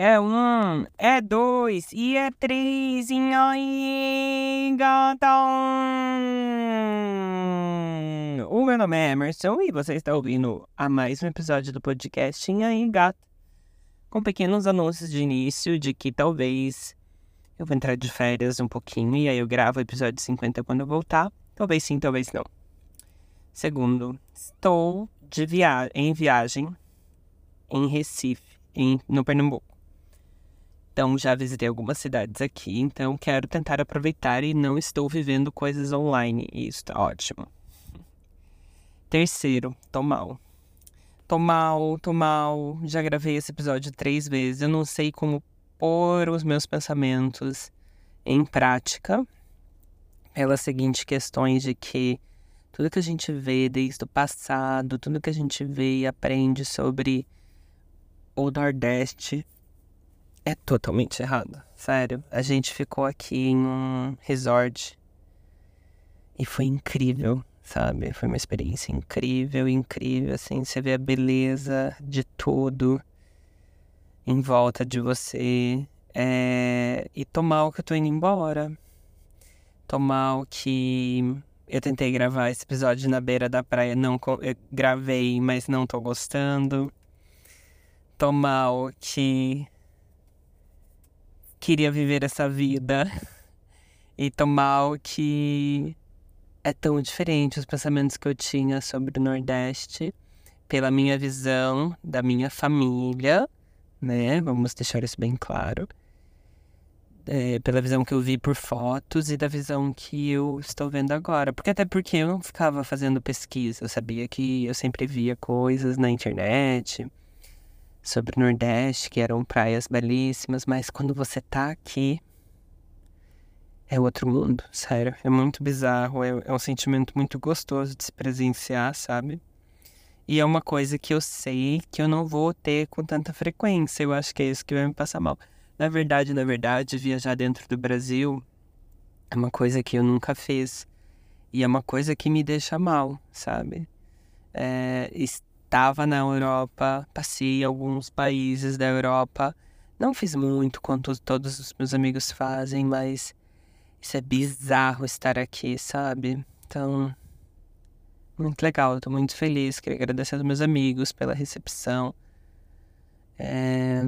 É um, é dois e é três. E aí, gatão! O meu nome é Emerson e você está ouvindo a mais um episódio do podcast E aí, gato? Com pequenos anúncios de início de que talvez eu vou entrar de férias um pouquinho e aí eu gravo o episódio 50 quando eu voltar. Talvez sim, talvez não. Segundo, estou de via em viagem em Recife, em, no Pernambuco. Então já visitei algumas cidades aqui, então quero tentar aproveitar e não estou vivendo coisas online. E isso tá ótimo. Terceiro, tô mal. Tô mal, tô mal. Já gravei esse episódio três vezes. Eu não sei como pôr os meus pensamentos em prática. Pelas seguintes questões de que tudo que a gente vê desde o passado, tudo que a gente vê e aprende sobre o Nordeste é totalmente errado. Sério. A gente ficou aqui em um resort e foi incrível, sabe? Foi uma experiência incrível, incrível, assim. Você vê a beleza de tudo em volta de você. É... E tomar o que eu tô indo embora. Tomar o que eu tentei gravar esse episódio na beira da praia, não eu gravei, mas não tô gostando. Tomar o que queria viver essa vida e tomar o que é tão diferente os pensamentos que eu tinha sobre o Nordeste pela minha visão da minha família, né? Vamos deixar isso bem claro. É, pela visão que eu vi por fotos e da visão que eu estou vendo agora. Porque até porque eu não ficava fazendo pesquisa, eu sabia que eu sempre via coisas na internet, sobre o Nordeste, que eram praias belíssimas, mas quando você tá aqui, é outro mundo, sério. É muito bizarro, é, é um sentimento muito gostoso de se presenciar, sabe? E é uma coisa que eu sei que eu não vou ter com tanta frequência. Eu acho que é isso que vai me passar mal. Na verdade, na verdade, viajar dentro do Brasil é uma coisa que eu nunca fiz. E é uma coisa que me deixa mal, sabe? É, estava na Europa, passei alguns países da Europa. Não fiz muito quanto todos os meus amigos fazem, mas isso é bizarro estar aqui, sabe? Então, muito legal, tô muito feliz. Queria agradecer aos meus amigos pela recepção. É,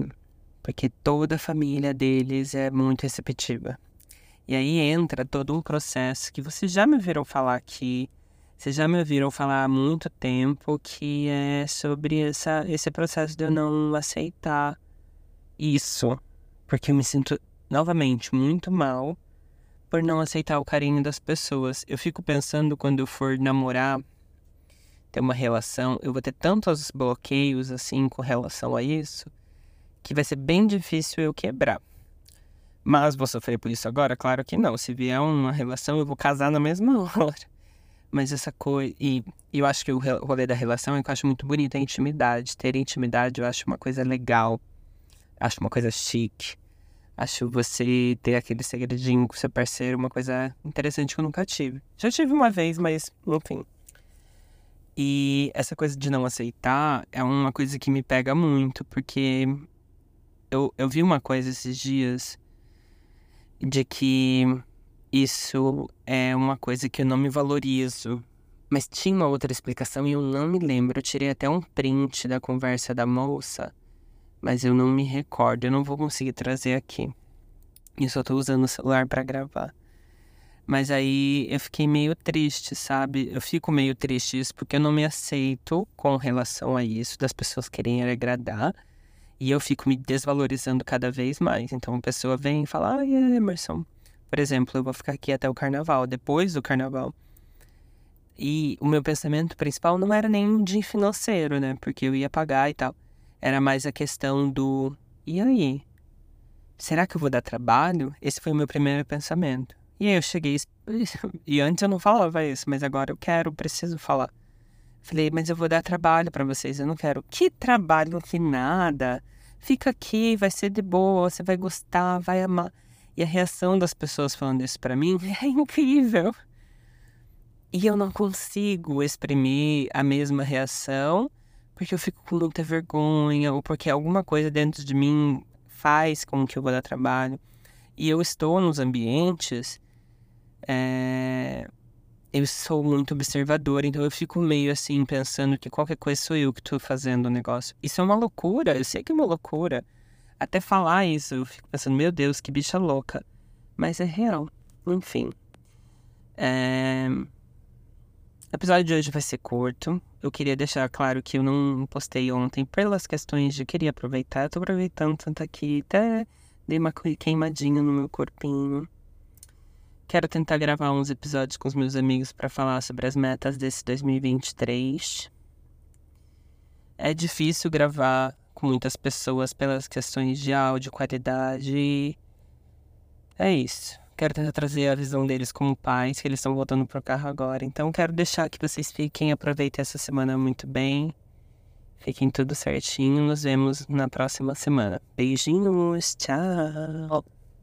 porque toda a família deles é muito receptiva. E aí entra todo um processo que vocês já me viram falar aqui vocês já me ouviram falar há muito tempo que é sobre essa, esse processo de eu não aceitar isso. Porque eu me sinto, novamente, muito mal por não aceitar o carinho das pessoas. Eu fico pensando quando eu for namorar, ter uma relação, eu vou ter tantos bloqueios assim com relação a isso, que vai ser bem difícil eu quebrar. Mas vou sofrer por isso agora? Claro que não. Se vier uma relação, eu vou casar na mesma hora. Mas essa coisa. E eu acho que o rolê da relação é que eu acho muito bonito a intimidade. Ter intimidade eu acho uma coisa legal. Acho uma coisa chique. Acho você ter aquele segredinho com seu parceiro uma coisa interessante que eu nunca tive. Já tive uma vez, mas enfim. E essa coisa de não aceitar é uma coisa que me pega muito, porque eu, eu vi uma coisa esses dias de que isso é uma coisa que eu não me valorizo. Mas tinha uma outra explicação e eu não me lembro. Eu tirei até um print da conversa da moça, mas eu não me recordo. Eu não vou conseguir trazer aqui. Eu só tô usando o celular para gravar. Mas aí eu fiquei meio triste, sabe? Eu fico meio triste isso porque eu não me aceito com relação a isso, das pessoas querem agradar. E eu fico me desvalorizando cada vez mais. Então a pessoa vem e fala: Ai, Emerson, por exemplo, eu vou ficar aqui até o carnaval, depois do carnaval. E o meu pensamento principal não era nem de financeiro, né? Porque eu ia pagar e tal. Era mais a questão do. E aí? Será que eu vou dar trabalho? Esse foi o meu primeiro pensamento. E aí eu cheguei. E antes eu não falava isso, mas agora eu quero, preciso falar. Falei, mas eu vou dar trabalho para vocês, eu não quero. Que trabalho que nada. Fica aqui, vai ser de boa, você vai gostar, vai amar. E a reação das pessoas falando isso para mim é incrível. E eu não consigo exprimir a mesma reação porque eu fico com muita vergonha ou porque alguma coisa dentro de mim faz com que eu vou dar trabalho. E eu estou nos ambientes. É... Eu sou muito observador, então eu fico meio assim, pensando que qualquer coisa sou eu que estou fazendo o negócio. Isso é uma loucura, eu sei que é uma loucura. Até falar isso, eu fico pensando, meu Deus, que bicha louca. Mas é real. Enfim. É... O episódio de hoje vai ser curto. Eu queria deixar claro que eu não postei ontem pelas questões de queria aproveitar. Eu tô aproveitando tanto aqui, até dei uma queimadinha no meu corpinho. Quero tentar gravar uns episódios com os meus amigos para falar sobre as metas desse 2023. É difícil gravar com muitas pessoas pelas questões de áudio, qualidade. É isso. Quero tentar trazer a visão deles como pais, que eles estão voltando pro carro agora. Então quero deixar que vocês fiquem, aproveitem essa semana muito bem. Fiquem tudo certinho. Nos vemos na próxima semana. Beijinhos, tchau.